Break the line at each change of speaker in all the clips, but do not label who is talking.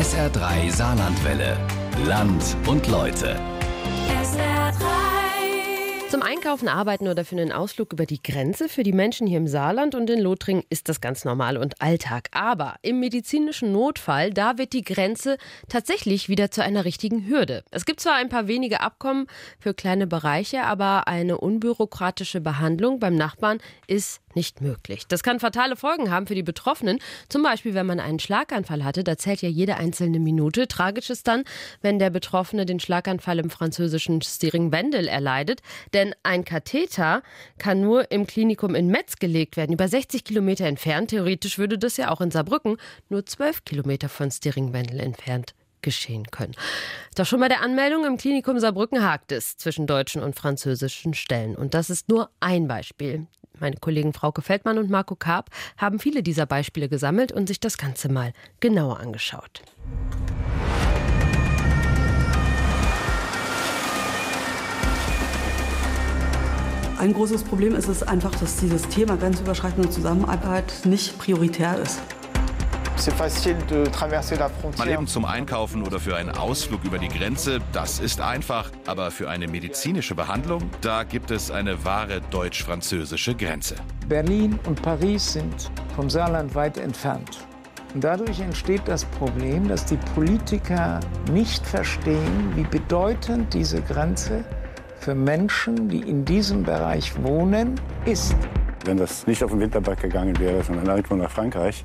SR3 Saarlandwelle. Land und Leute.
Zum Einkaufen, Arbeiten oder für einen Ausflug über die Grenze für die Menschen hier im Saarland und in Lothringen ist das ganz normal und Alltag. Aber im medizinischen Notfall, da wird die Grenze tatsächlich wieder zu einer richtigen Hürde. Es gibt zwar ein paar wenige Abkommen für kleine Bereiche, aber eine unbürokratische Behandlung beim Nachbarn ist nicht möglich. Das kann fatale Folgen haben für die Betroffenen. Zum Beispiel, wenn man einen Schlaganfall hatte, da zählt ja jede einzelne Minute. Tragisch ist dann, wenn der Betroffene den Schlaganfall im französischen Stiring-Wendel erleidet. Denn ein Katheter kann nur im Klinikum in Metz gelegt werden, über 60 Kilometer entfernt. Theoretisch würde das ja auch in Saarbrücken nur 12 Kilometer von Stiring-Wendel entfernt geschehen können. Doch schon bei der Anmeldung im Klinikum Saarbrücken hakt es zwischen deutschen und französischen Stellen. Und das ist nur ein Beispiel. Meine Kollegen Frauke Feldmann und Marco Karp haben viele dieser Beispiele gesammelt und sich das Ganze mal genauer angeschaut.
Ein großes Problem ist es einfach, dass dieses Thema grenzüberschreitende Zusammenarbeit nicht prioritär ist.
Mal eben zum Einkaufen oder für einen Ausflug über die Grenze, das ist einfach. Aber für eine medizinische Behandlung, da gibt es eine wahre deutsch-französische Grenze.
Berlin und Paris sind vom Saarland weit entfernt. Und dadurch entsteht das Problem, dass die Politiker nicht verstehen, wie bedeutend diese Grenze für Menschen, die in diesem Bereich wohnen, ist.
Wenn das nicht auf den Winterberg gegangen wäre, sondern irgendwo nach Frankreich,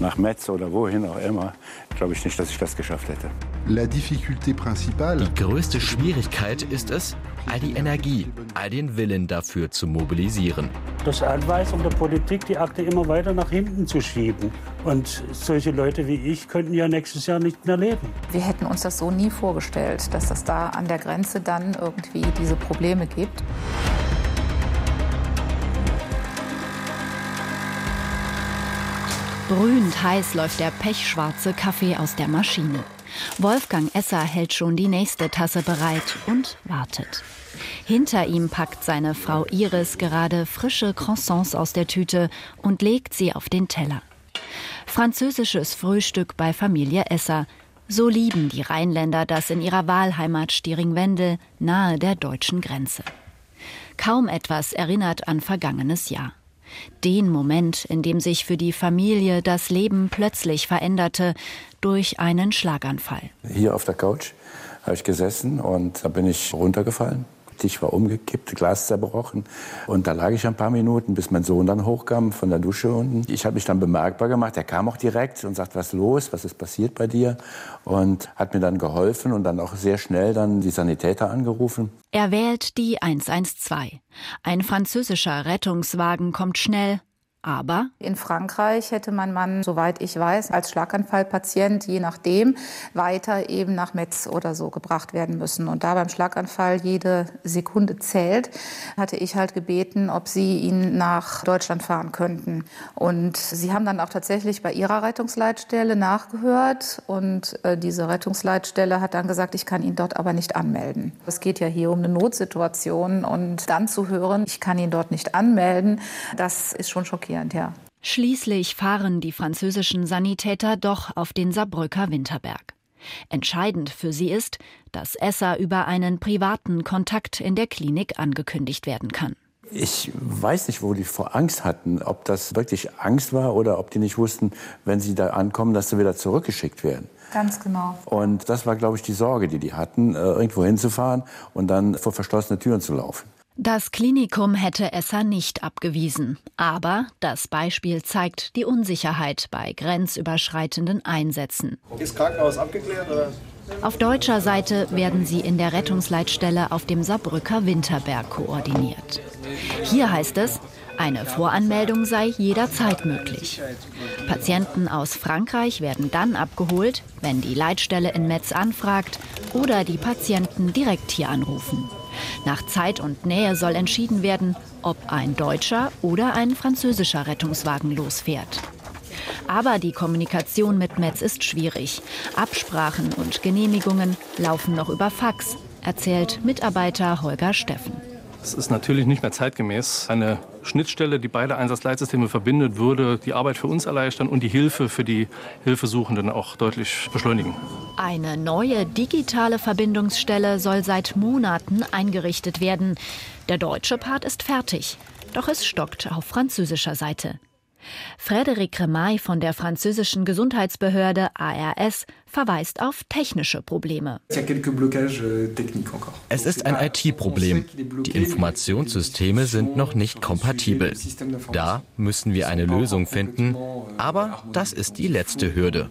nach Metz oder wohin auch immer, glaube ich nicht, dass ich das geschafft hätte.
Die größte Schwierigkeit ist es, all die Energie, all den Willen dafür zu mobilisieren.
Das Anweisung der Politik, die Akte immer weiter nach hinten zu schieben. Und solche Leute wie ich könnten ja nächstes Jahr nicht mehr leben.
Wir hätten uns das so nie vorgestellt, dass es da an der Grenze dann irgendwie diese Probleme gibt.
Brühend heiß läuft der pechschwarze Kaffee aus der Maschine. Wolfgang Esser hält schon die nächste Tasse bereit und wartet. Hinter ihm packt seine Frau Iris gerade frische Croissants aus der Tüte und legt sie auf den Teller. Französisches Frühstück bei Familie Esser. So lieben die Rheinländer das in ihrer Wahlheimat Stiring-Wendel nahe der deutschen Grenze. Kaum etwas erinnert an vergangenes Jahr. Den Moment, in dem sich für die Familie das Leben plötzlich veränderte durch einen Schlaganfall.
Hier auf der Couch habe ich gesessen und da bin ich runtergefallen. Tisch war umgekippt, Glas zerbrochen. Und da lag ich ein paar Minuten, bis mein Sohn dann hochkam von der Dusche unten. Ich habe mich dann bemerkbar gemacht. Er kam auch direkt und sagt, was los, was ist passiert bei dir? Und hat mir dann geholfen und dann auch sehr schnell dann die Sanitäter angerufen.
Er wählt die 112. Ein französischer Rettungswagen kommt schnell, aber
in Frankreich hätte mein Mann, soweit ich weiß, als Schlaganfallpatient je nachdem weiter eben nach Metz oder so gebracht werden müssen. Und da beim Schlaganfall jede Sekunde zählt, hatte ich halt gebeten, ob sie ihn nach Deutschland fahren könnten. Und sie haben dann auch tatsächlich bei ihrer Rettungsleitstelle nachgehört. Und äh, diese Rettungsleitstelle hat dann gesagt, ich kann ihn dort aber nicht anmelden. Es geht ja hier um eine Notsituation. Und dann zu hören, ich kann ihn dort nicht anmelden, das ist schon schockierend faszinierend, ja.
Schließlich fahren die französischen Sanitäter doch auf den Saarbrücker Winterberg. Entscheidend für sie ist, dass Esser über einen privaten Kontakt in der Klinik angekündigt werden kann.
Ich weiß nicht, wo die vor Angst hatten, ob das wirklich Angst war oder ob die nicht wussten, wenn sie da ankommen, dass sie wieder zurückgeschickt werden.
Ganz genau.
Und das war, glaube ich, die Sorge, die die hatten, äh, irgendwo hinzufahren und dann vor verschlossene Türen zu laufen.
Das Klinikum hätte Esser nicht abgewiesen. Aber das Beispiel zeigt die Unsicherheit bei grenzüberschreitenden Einsätzen.
Ist Krankenhaus abgeklärt? Oder?
Auf deutscher Seite werden sie in der Rettungsleitstelle auf dem Saarbrücker Winterberg koordiniert. Hier heißt es, eine Voranmeldung sei jederzeit möglich. Patienten aus Frankreich werden dann abgeholt, wenn die Leitstelle in Metz anfragt oder die Patienten direkt hier anrufen. Nach Zeit und Nähe soll entschieden werden, ob ein deutscher oder ein französischer Rettungswagen losfährt. Aber die Kommunikation mit Metz ist schwierig. Absprachen und Genehmigungen laufen noch über Fax, erzählt Mitarbeiter Holger Steffen.
Es ist natürlich nicht mehr zeitgemäß, eine Schnittstelle, die beide Einsatzleitsysteme verbindet, würde die Arbeit für uns erleichtern und die Hilfe für die Hilfesuchenden auch deutlich beschleunigen.
Eine neue digitale Verbindungsstelle soll seit Monaten eingerichtet werden. Der deutsche Part ist fertig, doch es stockt auf französischer Seite. Frédéric Remaille von der französischen Gesundheitsbehörde ARS verweist auf technische Probleme.
Euh, es ist ein IT-Problem. Die Informationssysteme sind noch nicht kompatibel. Da müssen wir eine Lösung finden, aber das ist die letzte Hürde.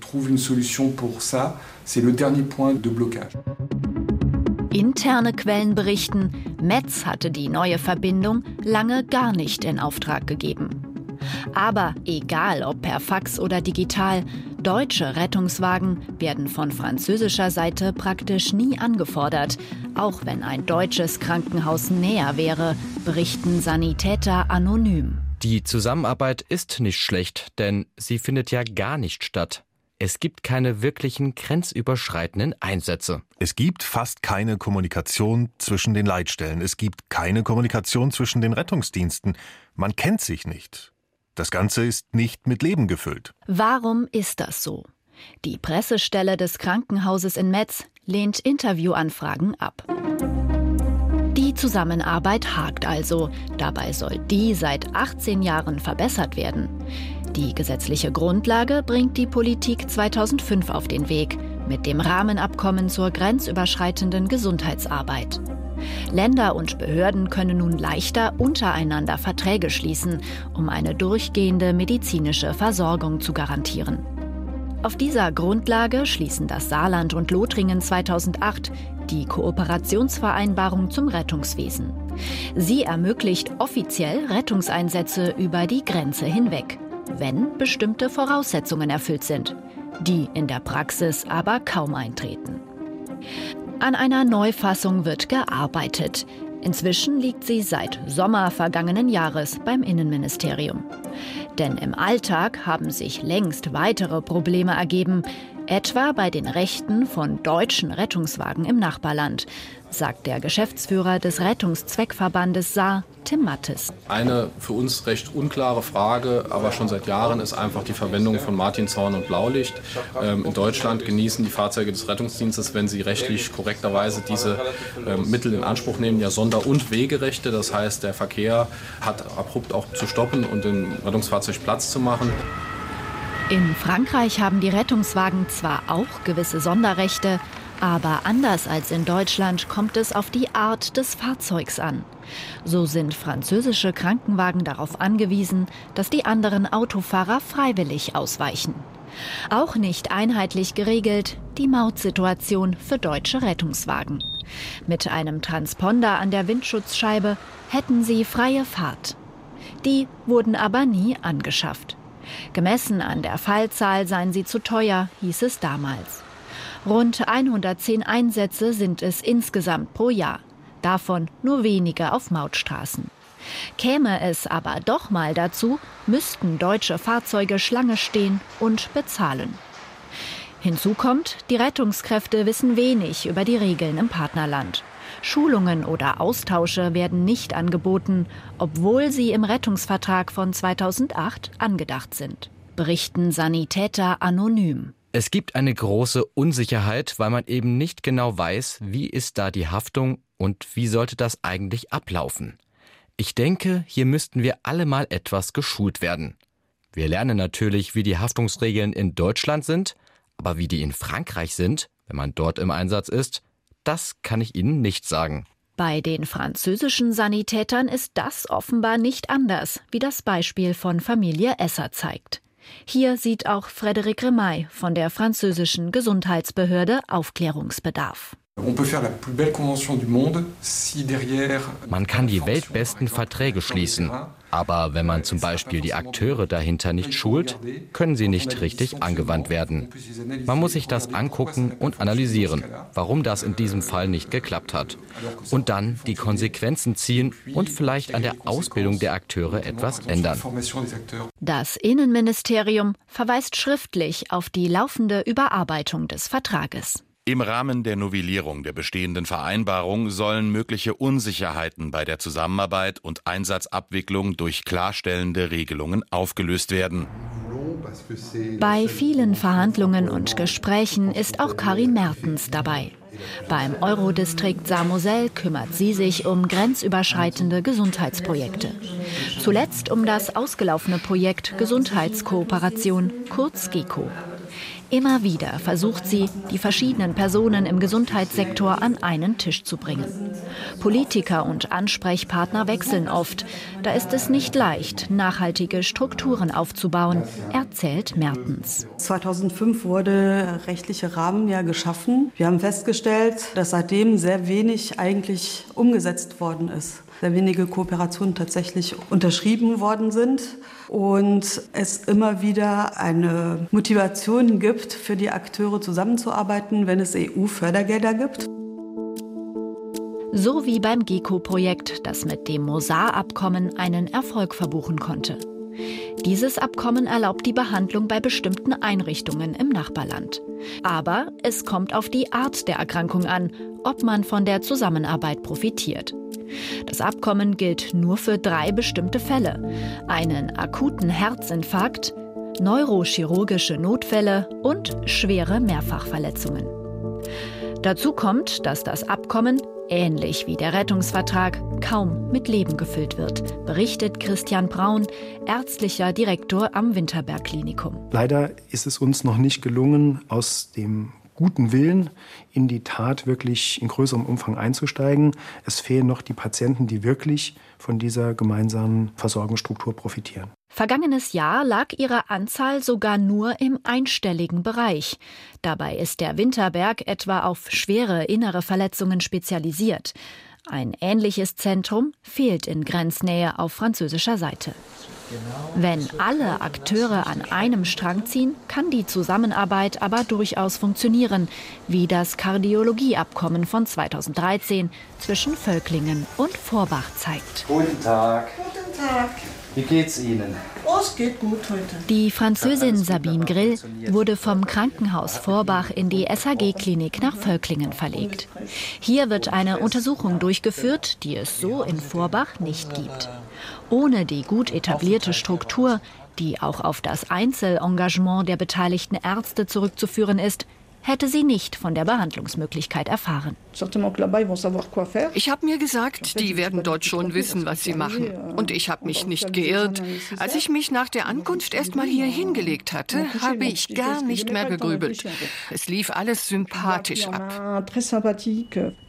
Interne Quellen berichten, Metz hatte die neue Verbindung lange gar nicht in Auftrag gegeben. Aber egal ob per Fax oder digital, deutsche Rettungswagen werden von französischer Seite praktisch nie angefordert. Auch wenn ein deutsches Krankenhaus näher wäre, berichten Sanitäter anonym.
Die Zusammenarbeit ist nicht schlecht, denn sie findet ja gar nicht statt. Es gibt keine wirklichen grenzüberschreitenden Einsätze.
Es gibt fast keine Kommunikation zwischen den Leitstellen. Es gibt keine Kommunikation zwischen den Rettungsdiensten. Man kennt sich nicht. Das Ganze ist nicht mit Leben gefüllt.
Warum ist das so? Die Pressestelle des Krankenhauses in Metz lehnt Interviewanfragen ab. Die Zusammenarbeit hakt also. Dabei soll die seit 18 Jahren verbessert werden. Die gesetzliche Grundlage bringt die Politik 2005 auf den Weg mit dem Rahmenabkommen zur grenzüberschreitenden Gesundheitsarbeit. Länder und Behörden können nun leichter untereinander Verträge schließen, um eine durchgehende medizinische Versorgung zu garantieren. Auf dieser Grundlage schließen das Saarland und Lothringen 2008 die Kooperationsvereinbarung zum Rettungswesen. Sie ermöglicht offiziell Rettungseinsätze über die Grenze hinweg, wenn bestimmte Voraussetzungen erfüllt sind, die in der Praxis aber kaum eintreten. An einer Neufassung wird gearbeitet. Inzwischen liegt sie seit Sommer vergangenen Jahres beim Innenministerium. Denn im Alltag haben sich längst weitere Probleme ergeben, etwa bei den Rechten von deutschen Rettungswagen im Nachbarland, sagt der Geschäftsführer des Rettungszweckverbandes Saar, Tim Mattes.
Eine für uns recht unklare Frage, aber schon seit Jahren ist einfach die Verwendung von Martinshorn und Blaulicht. Ähm, in Deutschland genießen die Fahrzeuge des Rettungsdienstes, wenn sie rechtlich korrekterweise diese ähm, Mittel in Anspruch nehmen, ja Sonder- und Wegerechte. Das heißt, der Verkehr hat abrupt auch zu stoppen und dem Rettungsfahrzeug Platz zu machen.
In Frankreich haben die Rettungswagen zwar auch gewisse Sonderrechte, aber anders als in Deutschland kommt es auf die Art des Fahrzeugs an. So sind französische Krankenwagen darauf angewiesen, dass die anderen Autofahrer freiwillig ausweichen. Auch nicht einheitlich geregelt die Mautsituation für deutsche Rettungswagen. Mit einem Transponder an der Windschutzscheibe hätten sie freie Fahrt. Die wurden aber nie angeschafft. Gemessen an der Fallzahl seien sie zu teuer, hieß es damals. Rund 110 Einsätze sind es insgesamt pro Jahr, davon nur wenige auf Mautstraßen. Käme es aber doch mal dazu, müssten deutsche Fahrzeuge Schlange stehen und bezahlen. Hinzu kommt, die Rettungskräfte wissen wenig über die Regeln im Partnerland. Schulungen oder Austausche werden nicht angeboten, obwohl sie im Rettungsvertrag von 2008 angedacht sind, berichten Sanitäter anonym.
Es gibt eine große Unsicherheit, weil man eben nicht genau weiß, wie ist da die Haftung und wie sollte das eigentlich ablaufen. Ich denke, hier müssten wir alle mal etwas geschult werden. Wir lernen natürlich, wie die Haftungsregeln in Deutschland sind, aber wie die in Frankreich sind, wenn man dort im Einsatz ist, das kann ich Ihnen nicht sagen.
Bei den französischen Sanitätern ist das offenbar nicht anders, wie das Beispiel von Familie Esser zeigt. Hier sieht auch Frédéric Remaille von der französischen Gesundheitsbehörde Aufklärungsbedarf.
Man kann die weltbesten Verträge schließen, aber wenn man zum Beispiel die Akteure dahinter nicht schult, können sie nicht richtig angewandt werden. Man muss sich das angucken und analysieren, warum das in diesem Fall nicht geklappt hat. Und dann die Konsequenzen ziehen und vielleicht an der Ausbildung der Akteure etwas ändern.
Das Innenministerium verweist schriftlich auf die laufende Überarbeitung des Vertrages.
Im Rahmen der Novellierung der bestehenden Vereinbarung sollen mögliche Unsicherheiten bei der Zusammenarbeit und Einsatzabwicklung durch klarstellende Regelungen aufgelöst werden.
Bei vielen Verhandlungen und Gesprächen ist auch Karin Mertens dabei. Beim Eurodistrikt Samosel kümmert sie sich um grenzüberschreitende Gesundheitsprojekte. Zuletzt um das ausgelaufene Projekt Gesundheitskooperation, kurz GECO. Immer wieder versucht sie, die verschiedenen Personen im Gesundheitssektor an einen Tisch zu bringen. Politiker und Ansprechpartner wechseln oft. Da ist es nicht leicht, nachhaltige Strukturen aufzubauen, erzählt Mertens.
2005 wurde rechtliche Rahmen ja geschaffen. Wir haben festgestellt, dass seitdem sehr wenig eigentlich umgesetzt worden ist sehr wenige Kooperationen tatsächlich unterschrieben worden sind und es immer wieder eine Motivation gibt, für die Akteure zusammenzuarbeiten, wenn es EU-Fördergelder gibt.
So wie beim GECO-Projekt, das mit dem Mosar-Abkommen einen Erfolg verbuchen konnte. Dieses Abkommen erlaubt die Behandlung bei bestimmten Einrichtungen im Nachbarland. Aber es kommt auf die Art der Erkrankung an, ob man von der Zusammenarbeit profitiert. Das Abkommen gilt nur für drei bestimmte Fälle. Einen akuten Herzinfarkt, neurochirurgische Notfälle und schwere Mehrfachverletzungen. Dazu kommt, dass das Abkommen, ähnlich wie der Rettungsvertrag, kaum mit Leben gefüllt wird, berichtet Christian Braun, ärztlicher Direktor am Winterberg Klinikum.
Leider ist es uns noch nicht gelungen, aus dem guten Willen, in die Tat wirklich in größerem Umfang einzusteigen. Es fehlen noch die Patienten, die wirklich von dieser gemeinsamen Versorgungsstruktur profitieren.
Vergangenes Jahr lag ihre Anzahl sogar nur im einstelligen Bereich. Dabei ist der Winterberg etwa auf schwere innere Verletzungen spezialisiert. Ein ähnliches Zentrum fehlt in Grenznähe auf französischer Seite. Wenn alle Akteure an einem Strang ziehen, kann die Zusammenarbeit aber durchaus funktionieren, wie das Kardiologieabkommen von 2013 zwischen Völklingen und Vorbach zeigt.
Guten Tag.
Guten Tag.
Wie geht's Ihnen?
Oh, es geht gut heute.
Die Französin Sabine Grill wurde vom Krankenhaus Vorbach in die SHG-Klinik nach Völklingen verlegt. Hier wird eine Untersuchung durchgeführt, die es so in Vorbach nicht gibt. Ohne die gut etablierte Struktur, die auch auf das Einzelengagement der beteiligten Ärzte zurückzuführen ist, hätte sie nicht von der Behandlungsmöglichkeit erfahren.
Ich habe mir gesagt, die werden dort schon wissen, was sie machen. Und ich habe mich nicht geirrt. Als ich mich nach der Ankunft erst mal hier hingelegt hatte, habe ich gar nicht mehr gegrübelt. Es lief alles sympathisch ab.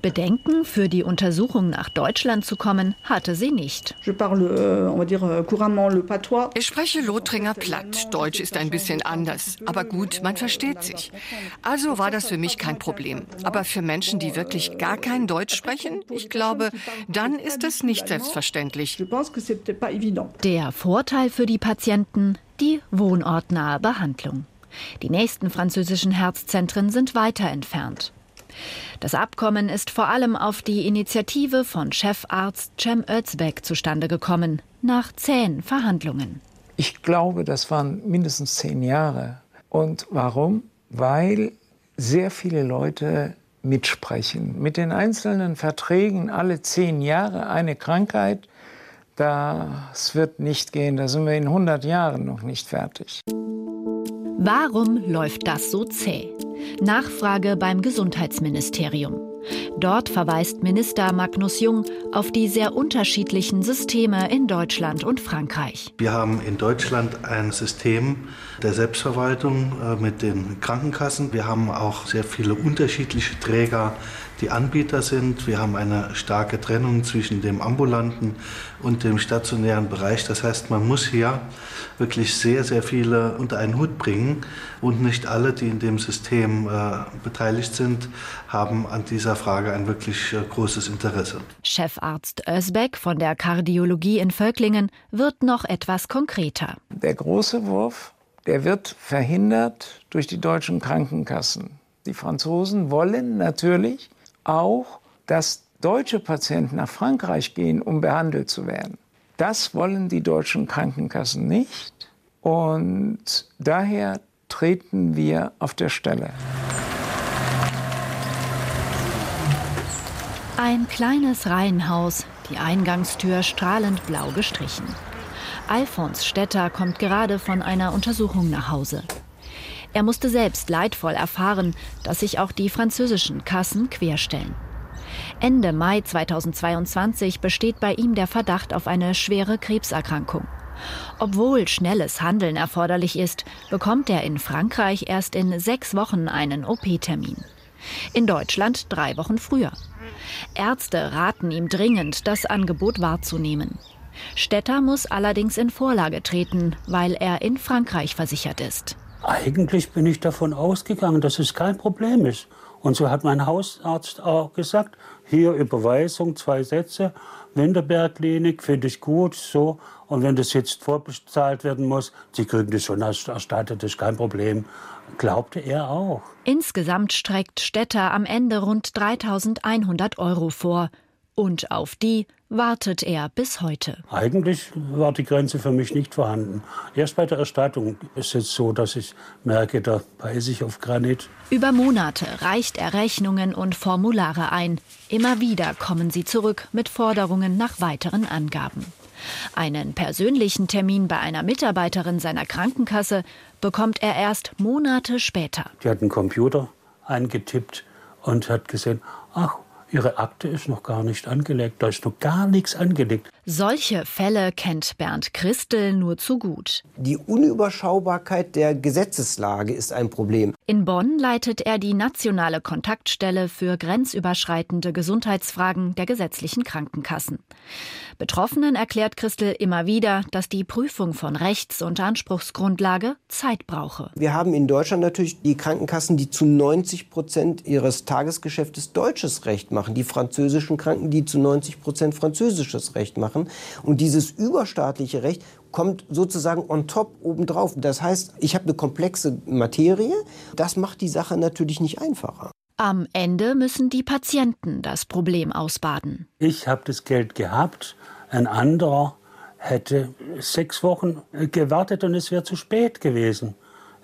Bedenken, für die Untersuchung nach Deutschland zu kommen, hatte sie nicht.
Ich spreche Lothringer platt. Deutsch ist ein bisschen anders. Aber gut, man versteht sich. Also war das für mich kein Problem. Aber für Menschen, die wirklich wirklich gar kein Deutsch sprechen? Ich glaube, dann ist es nicht selbstverständlich.
Der Vorteil für die Patienten, die wohnortnahe Behandlung. Die nächsten französischen Herzzentren sind weiter entfernt. Das Abkommen ist vor allem auf die Initiative von Chefarzt Cem Özbek zustande gekommen, nach zähen Verhandlungen.
Ich glaube, das waren mindestens zehn Jahre. Und warum? Weil sehr viele Leute mitsprechen. Mit den einzelnen Verträgen alle zehn Jahre eine Krankheit, das wird nicht gehen. Da sind wir in 100 Jahren noch nicht fertig.
Warum läuft das so zäh? Nachfrage beim Gesundheitsministerium. Dort verweist Minister Magnus Jung auf die sehr unterschiedlichen Systeme in Deutschland und Frankreich.
Wir haben in Deutschland ein System der Selbstverwaltung äh, mit den Krankenkassen. Wir haben auch sehr viele unterschiedliche Träger die Anbieter sind. Wir haben eine starke Trennung zwischen dem ambulanten und dem stationären Bereich. Das heißt, man muss hier wirklich sehr, sehr viele unter einen Hut bringen. Und nicht alle, die in dem System äh, beteiligt sind, haben an dieser Frage ein wirklich äh, großes Interesse.
Chefarzt Özbeck von der Kardiologie in Völklingen wird noch etwas konkreter.
Der große Wurf, der wird verhindert durch die deutschen Krankenkassen. Die Franzosen wollen natürlich auch, dass deutsche Patienten nach Frankreich gehen, um behandelt zu werden. Das wollen die deutschen Krankenkassen nicht. Und daher treten wir auf der Stelle.
Ein kleines Reihenhaus, die Eingangstür strahlend blau gestrichen. Alfons Stetter kommt gerade von einer Untersuchung nach Hause. Er musste selbst leidvoll erfahren, dass sich auch die französischen Kassen querstellen. Ende Mai 2022 besteht bei ihm der Verdacht auf eine schwere Krebserkrankung. Obwohl schnelles Handeln erforderlich ist, bekommt er in Frankreich erst in sechs Wochen einen OP-Termin. In Deutschland drei Wochen früher. Ärzte raten ihm dringend, das Angebot wahrzunehmen. Stetter muss allerdings in Vorlage treten, weil er in Frankreich versichert ist.
Eigentlich bin ich davon ausgegangen, dass es kein Problem ist. Und so hat mein Hausarzt auch gesagt, hier Überweisung, zwei Sätze, Winterberg-Klinik, finde ich gut, so. Und wenn das jetzt vorbezahlt werden muss, Sie kriegen das schon erstattet, das ist kein Problem. Glaubte er auch.
Insgesamt streckt Städter am Ende rund 3100 Euro vor. Und auf die wartet er bis heute.
Eigentlich war die Grenze für mich nicht vorhanden. Erst bei der Erstattung ist es so, dass ich merke, da beiße ich auf Granit.
Über Monate reicht er Rechnungen und Formulare ein. Immer wieder kommen sie zurück mit Forderungen nach weiteren Angaben. Einen persönlichen Termin bei einer Mitarbeiterin seiner Krankenkasse bekommt er erst Monate später.
Die hat einen Computer eingetippt und hat gesehen, ach, Ihre Akte ist noch gar nicht angelegt, da ist noch gar nichts angelegt.
Solche Fälle kennt Bernd Christel nur zu gut.
Die Unüberschaubarkeit der Gesetzeslage ist ein Problem.
In Bonn leitet er die nationale Kontaktstelle für grenzüberschreitende Gesundheitsfragen der gesetzlichen Krankenkassen. Betroffenen erklärt Christel immer wieder, dass die Prüfung von Rechts- und Anspruchsgrundlage Zeit brauche.
Wir haben in Deutschland natürlich die Krankenkassen, die zu 90 Prozent ihres Tagesgeschäftes deutsches Recht machen, die französischen Kranken, die zu 90 Prozent französisches Recht machen. Und dieses überstaatliche Recht kommt sozusagen on top obendrauf. Das heißt, ich habe eine komplexe Materie. Das macht die Sache natürlich nicht einfacher.
Am Ende müssen die Patienten das Problem ausbaden.
Ich habe das Geld gehabt, ein anderer hätte sechs Wochen gewartet und es wäre zu spät gewesen.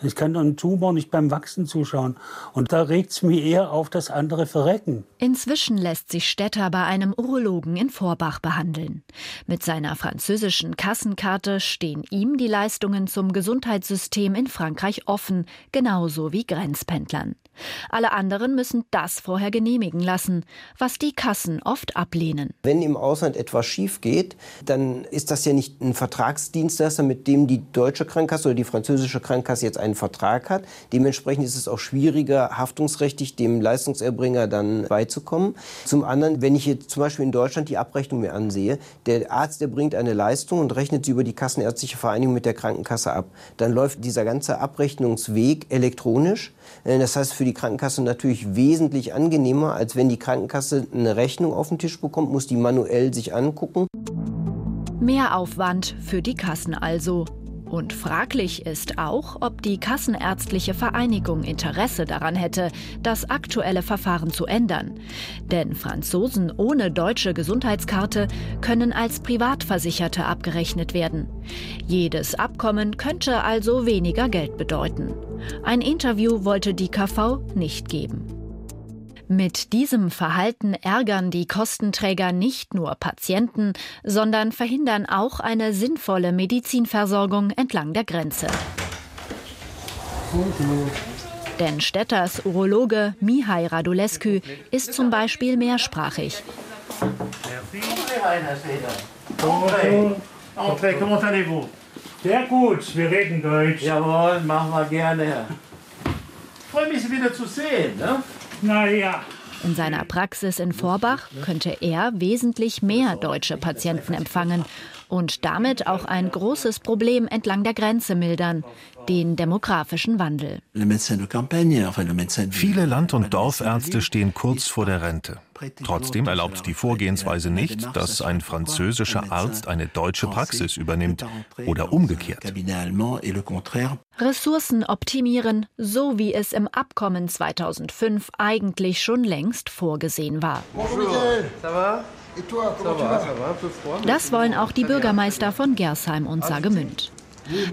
Ich kann einem Tumor nicht beim Wachsen zuschauen. Und da regt es mich eher auf, dass andere verrecken.
Inzwischen lässt sich Stetter bei einem Urologen in Vorbach behandeln. Mit seiner französischen Kassenkarte stehen ihm die Leistungen zum Gesundheitssystem in Frankreich offen, genauso wie Grenzpendlern. Alle anderen müssen das vorher genehmigen lassen, was die Kassen oft ablehnen.
Wenn im Ausland etwas schief geht, dann ist das ja nicht ein Vertragsdienstleister, mit dem die deutsche Krankenkasse oder die französische Krankenkasse jetzt einen Vertrag hat. Dementsprechend ist es auch schwieriger, haftungsrechtlich dem Leistungserbringer dann beizukommen. Zum anderen, wenn ich jetzt zum Beispiel in Deutschland die Abrechnung mir ansehe, der Arzt, der bringt eine Leistung und rechnet sie über die Kassenärztliche Vereinigung mit der Krankenkasse ab. Dann läuft dieser ganze Abrechnungsweg elektronisch. Das heißt, für die Krankenkasse natürlich wesentlich angenehmer, als wenn die Krankenkasse eine Rechnung auf den Tisch bekommt, muss die manuell sich angucken.
Mehr Aufwand für die Kassen also. Und fraglich ist auch, ob die Kassenärztliche Vereinigung Interesse daran hätte, das aktuelle Verfahren zu ändern. Denn Franzosen ohne deutsche Gesundheitskarte können als Privatversicherte abgerechnet werden. Jedes Abkommen könnte also weniger Geld bedeuten. Ein Interview wollte die KV nicht geben. Mit diesem Verhalten ärgern die Kostenträger nicht nur Patienten, sondern verhindern auch eine sinnvolle Medizinversorgung entlang der Grenze. Denn Stetters Urologe Mihai Radulescu ist zum Beispiel mehrsprachig.
Sehr gut, wir reden Deutsch.
Jawohl, machen wir gerne. Ich freue mich, Sie wieder zu sehen. Ne?
Naja.
In seiner Praxis in Vorbach könnte er wesentlich mehr deutsche Patienten empfangen und damit auch ein großes Problem entlang der Grenze mildern, den demografischen Wandel.
Viele Land- und Dorfärzte stehen kurz vor der Rente. Trotzdem erlaubt die Vorgehensweise nicht, dass ein französischer Arzt eine deutsche Praxis übernimmt oder umgekehrt.
Ressourcen optimieren, so wie es im Abkommen 2005 eigentlich schon längst vorgesehen war. Das wollen auch die Bürgermeister von Gersheim und Saargemünd.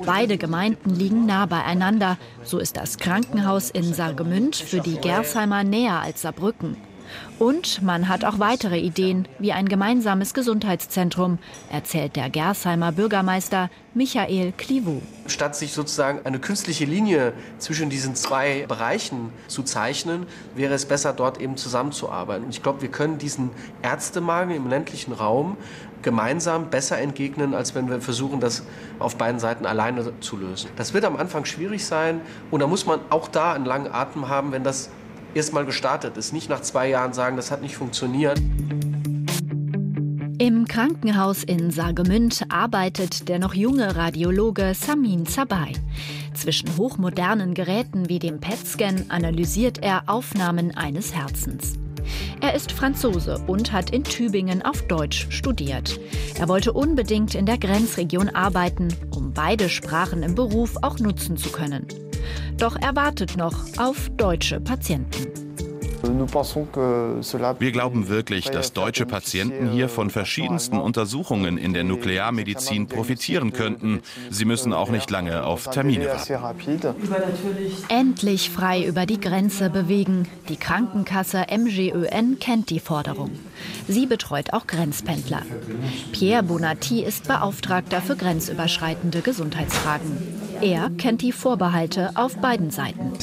Beide Gemeinden liegen nah beieinander. So ist das Krankenhaus in Saargemünd für die Gersheimer näher als Saarbrücken. Und man hat auch weitere Ideen, wie ein gemeinsames Gesundheitszentrum, erzählt der Gersheimer Bürgermeister Michael Clivaux.
Statt sich sozusagen eine künstliche Linie zwischen diesen zwei Bereichen zu zeichnen, wäre es besser, dort eben zusammenzuarbeiten. Und ich glaube, wir können diesen Ärztemangel im ländlichen Raum gemeinsam besser entgegnen, als wenn wir versuchen, das auf beiden Seiten alleine zu lösen. Das wird am Anfang schwierig sein und da muss man auch da einen langen Atem haben, wenn das erstmal gestartet ist. Nicht nach zwei Jahren sagen, das hat nicht funktioniert.
Im Krankenhaus in Saargemünd arbeitet der noch junge Radiologe Samin Zabay. Zwischen hochmodernen Geräten wie dem PET-Scan analysiert er Aufnahmen eines Herzens. Er ist Franzose und hat in Tübingen auf Deutsch studiert. Er wollte unbedingt in der Grenzregion arbeiten, um beide Sprachen im Beruf auch nutzen zu können. Doch er wartet noch auf deutsche Patienten.
Wir glauben wirklich, dass deutsche Patienten hier von verschiedensten Untersuchungen in der Nuklearmedizin profitieren könnten. Sie müssen auch nicht lange auf Termine warten.
Endlich frei über die Grenze bewegen. Die Krankenkasse MGÖN kennt die Forderung. Sie betreut auch Grenzpendler. Pierre Bonatti ist Beauftragter für grenzüberschreitende Gesundheitsfragen. Er kennt die Vorbehalte auf beiden Seiten.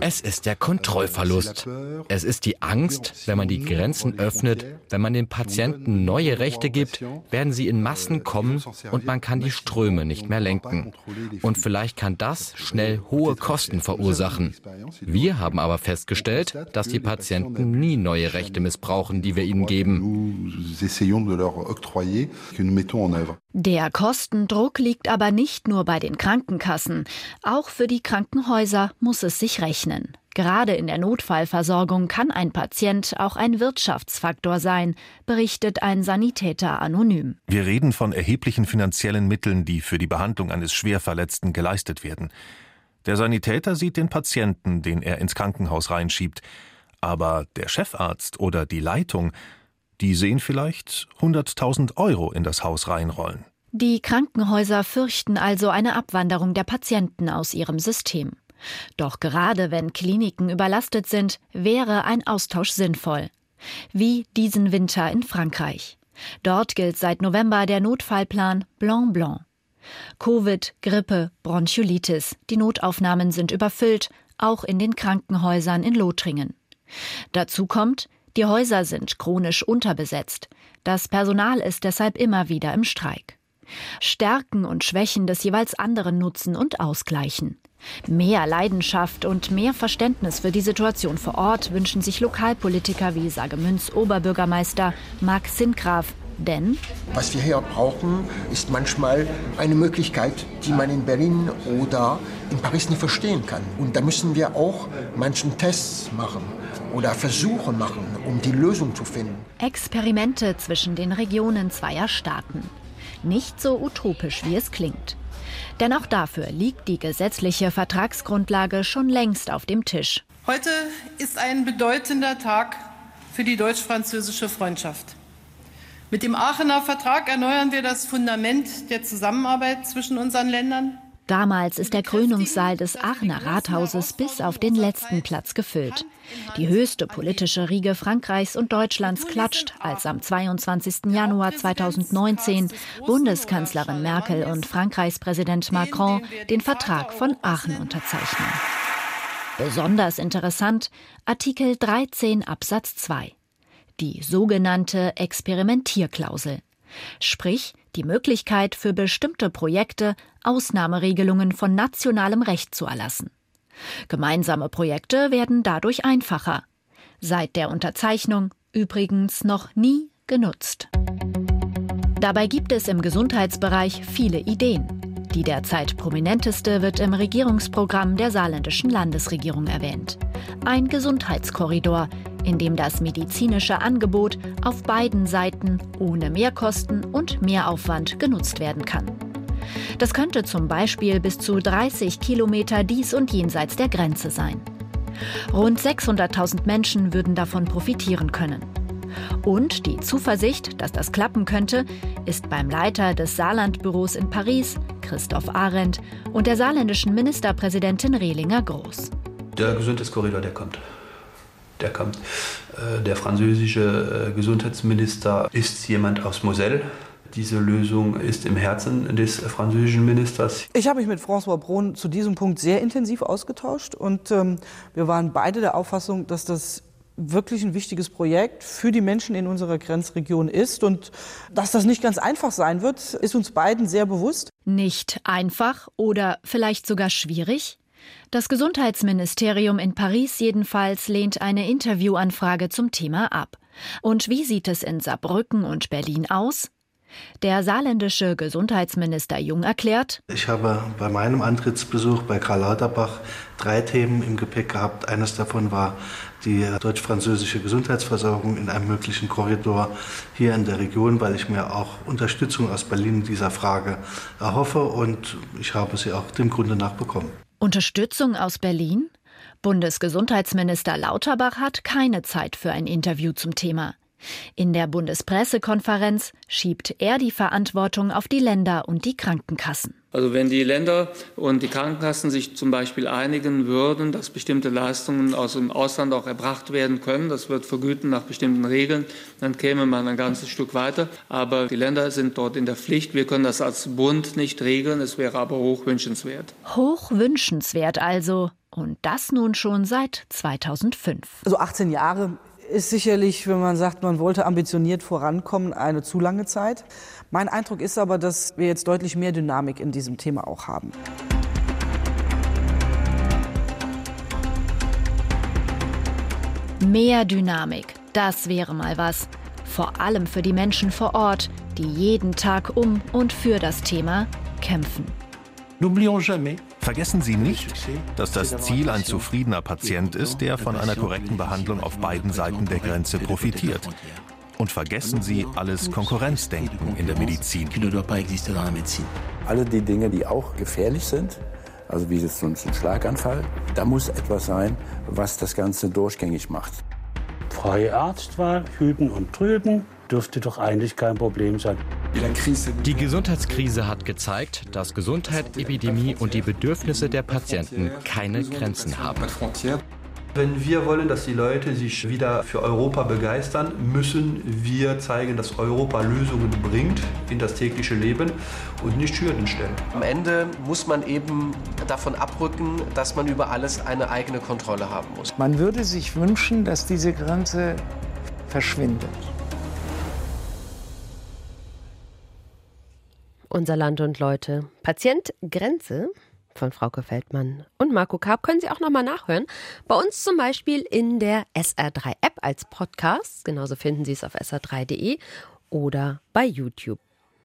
Es ist der Kontrollverlust. Es ist die Angst, wenn man die Grenzen öffnet, wenn man den Patienten neue Rechte gibt, werden sie in Massen kommen und man kann die Ströme nicht mehr lenken. Und vielleicht kann das schnell hohe Kosten verursachen. Wir haben aber festgestellt, dass die Patienten nie neue Rechte missbrauchen, die wir ihnen geben.
Der Kostendruck liegt aber nicht nur bei den Krankenkassen. Auch für die Krankenhäuser muss es sich rechnen. Gerade in der Notfallversorgung kann ein Patient auch ein Wirtschaftsfaktor sein, berichtet ein Sanitäter anonym.
Wir reden von erheblichen finanziellen Mitteln, die für die Behandlung eines Schwerverletzten geleistet werden. Der Sanitäter sieht den Patienten, den er ins Krankenhaus reinschiebt. Aber der Chefarzt oder die Leitung, die sehen vielleicht 100.000 Euro in das Haus reinrollen.
Die Krankenhäuser fürchten also eine Abwanderung der Patienten aus ihrem System. Doch gerade wenn Kliniken überlastet sind, wäre ein Austausch sinnvoll. Wie diesen Winter in Frankreich. Dort gilt seit November der Notfallplan Blanc Blanc. Covid, Grippe, Bronchiolitis. Die Notaufnahmen sind überfüllt, auch in den Krankenhäusern in Lothringen. Dazu kommt, die Häuser sind chronisch unterbesetzt. Das Personal ist deshalb immer wieder im Streik. Stärken und Schwächen des jeweils anderen nutzen und ausgleichen. Mehr Leidenschaft und mehr Verständnis für die Situation vor Ort wünschen sich Lokalpolitiker wie Sagemünz Oberbürgermeister Marc Sindgraf. Denn
was wir hier brauchen, ist manchmal eine Möglichkeit, die man in Berlin oder in Paris nicht verstehen kann. Und da müssen wir auch manchen Tests machen oder Versuche machen, um die Lösung zu finden.
Experimente zwischen den Regionen zweier Staaten. Nicht so utopisch, wie es klingt. Denn auch dafür liegt die gesetzliche Vertragsgrundlage schon längst auf dem Tisch.
Heute ist ein bedeutender Tag für die deutsch-französische Freundschaft. Mit dem Aachener Vertrag erneuern wir das Fundament der Zusammenarbeit zwischen unseren Ländern.
Damals ist der Krönungssaal des Aachener Rathauses bis auf den letzten Platz gefüllt. Die höchste politische Riege Frankreichs und Deutschlands klatscht, als am 22. Januar 2019 Bundeskanzlerin Merkel und Frankreichs Präsident Macron den Vertrag von Aachen unterzeichnen. Besonders interessant Artikel 13 Absatz 2. Die sogenannte Experimentierklausel. Sprich, die Möglichkeit für bestimmte Projekte Ausnahmeregelungen von nationalem Recht zu erlassen. Gemeinsame Projekte werden dadurch einfacher. Seit der Unterzeichnung übrigens noch nie genutzt. Dabei gibt es im Gesundheitsbereich viele Ideen. Die derzeit prominenteste wird im Regierungsprogramm der saarländischen Landesregierung erwähnt. Ein Gesundheitskorridor, in dem das medizinische Angebot auf beiden Seiten ohne Mehrkosten und Mehraufwand genutzt werden kann. Das könnte zum Beispiel bis zu 30 Kilometer dies und jenseits der Grenze sein. Rund 600.000 Menschen würden davon profitieren können. Und die Zuversicht, dass das klappen könnte, ist beim Leiter des Saarlandbüros in Paris, Christoph Arendt, und der saarländischen Ministerpräsidentin Rehlinger groß.
Der Gesundheitskorridor, der kommt.
der kommt. Äh, der französische äh, Gesundheitsminister ist jemand aus Moselle. Diese Lösung ist im Herzen des französischen Ministers.
Ich habe mich mit François Braun zu diesem Punkt sehr intensiv ausgetauscht und ähm, wir waren beide der Auffassung, dass das wirklich ein wichtiges Projekt für die Menschen in unserer Grenzregion ist. Und dass das nicht ganz einfach sein wird, ist uns beiden sehr bewusst.
Nicht einfach oder vielleicht sogar schwierig? Das Gesundheitsministerium in Paris jedenfalls lehnt eine Interviewanfrage zum Thema ab. Und wie sieht es in Saarbrücken und Berlin aus? Der saarländische Gesundheitsminister Jung erklärt,
ich habe bei meinem Antrittsbesuch bei Karl Lauterbach drei Themen im Gepäck gehabt. Eines davon war die deutsch-französische Gesundheitsversorgung in einem möglichen Korridor hier in der Region, weil ich mir auch Unterstützung aus Berlin in dieser Frage erhoffe und ich habe sie auch dem Grunde nach bekommen.
Unterstützung aus Berlin? Bundesgesundheitsminister Lauterbach hat keine Zeit für ein Interview zum Thema. In der Bundespressekonferenz schiebt er die Verantwortung auf die Länder und die Krankenkassen.
Also wenn die Länder und die Krankenkassen sich zum Beispiel einigen würden, dass bestimmte Leistungen aus dem Ausland auch erbracht werden können, das wird vergüten nach bestimmten Regeln, dann käme man ein ganzes Stück weiter. Aber die Länder sind dort in der Pflicht. Wir können das als Bund nicht regeln. Es wäre aber hochwünschenswert.
Hochwünschenswert also. Und das nun schon seit 2005.
Also 18 Jahre ist sicherlich, wenn man sagt, man wollte ambitioniert vorankommen, eine zu lange Zeit. Mein Eindruck ist aber, dass wir jetzt deutlich mehr Dynamik in diesem Thema auch haben.
Mehr Dynamik, das wäre mal was. Vor allem für die Menschen vor Ort, die jeden Tag um und für das Thema kämpfen.
Vergessen Sie nicht, dass das Ziel ein zufriedener Patient ist, der von einer korrekten Behandlung auf beiden Seiten der Grenze profitiert. Und vergessen Sie alles Konkurrenzdenken in der Medizin.
Alle die Dinge, die auch gefährlich sind, also wie jetzt so ein Schlaganfall, da muss etwas sein, was das Ganze durchgängig macht.
Freie Arztwahl, hüten und trüben, dürfte doch eigentlich kein Problem sein.
Die Gesundheitskrise hat gezeigt, dass Gesundheit, Epidemie und die Bedürfnisse der Patienten keine Grenzen haben.
Wenn wir wollen, dass die Leute sich wieder für Europa begeistern, müssen wir zeigen, dass Europa Lösungen bringt in das tägliche Leben und nicht Hürden stellen.
Am Ende muss man eben davon abrücken, dass man über alles eine eigene Kontrolle haben muss.
Man würde sich wünschen, dass diese Grenze verschwindet.
Unser Land und Leute. Patient Grenze von Frauke Feldmann und Marco Karp können Sie auch nochmal nachhören. Bei uns zum Beispiel in der SR3-App als Podcast. Genauso finden Sie es auf sr3.de oder bei YouTube.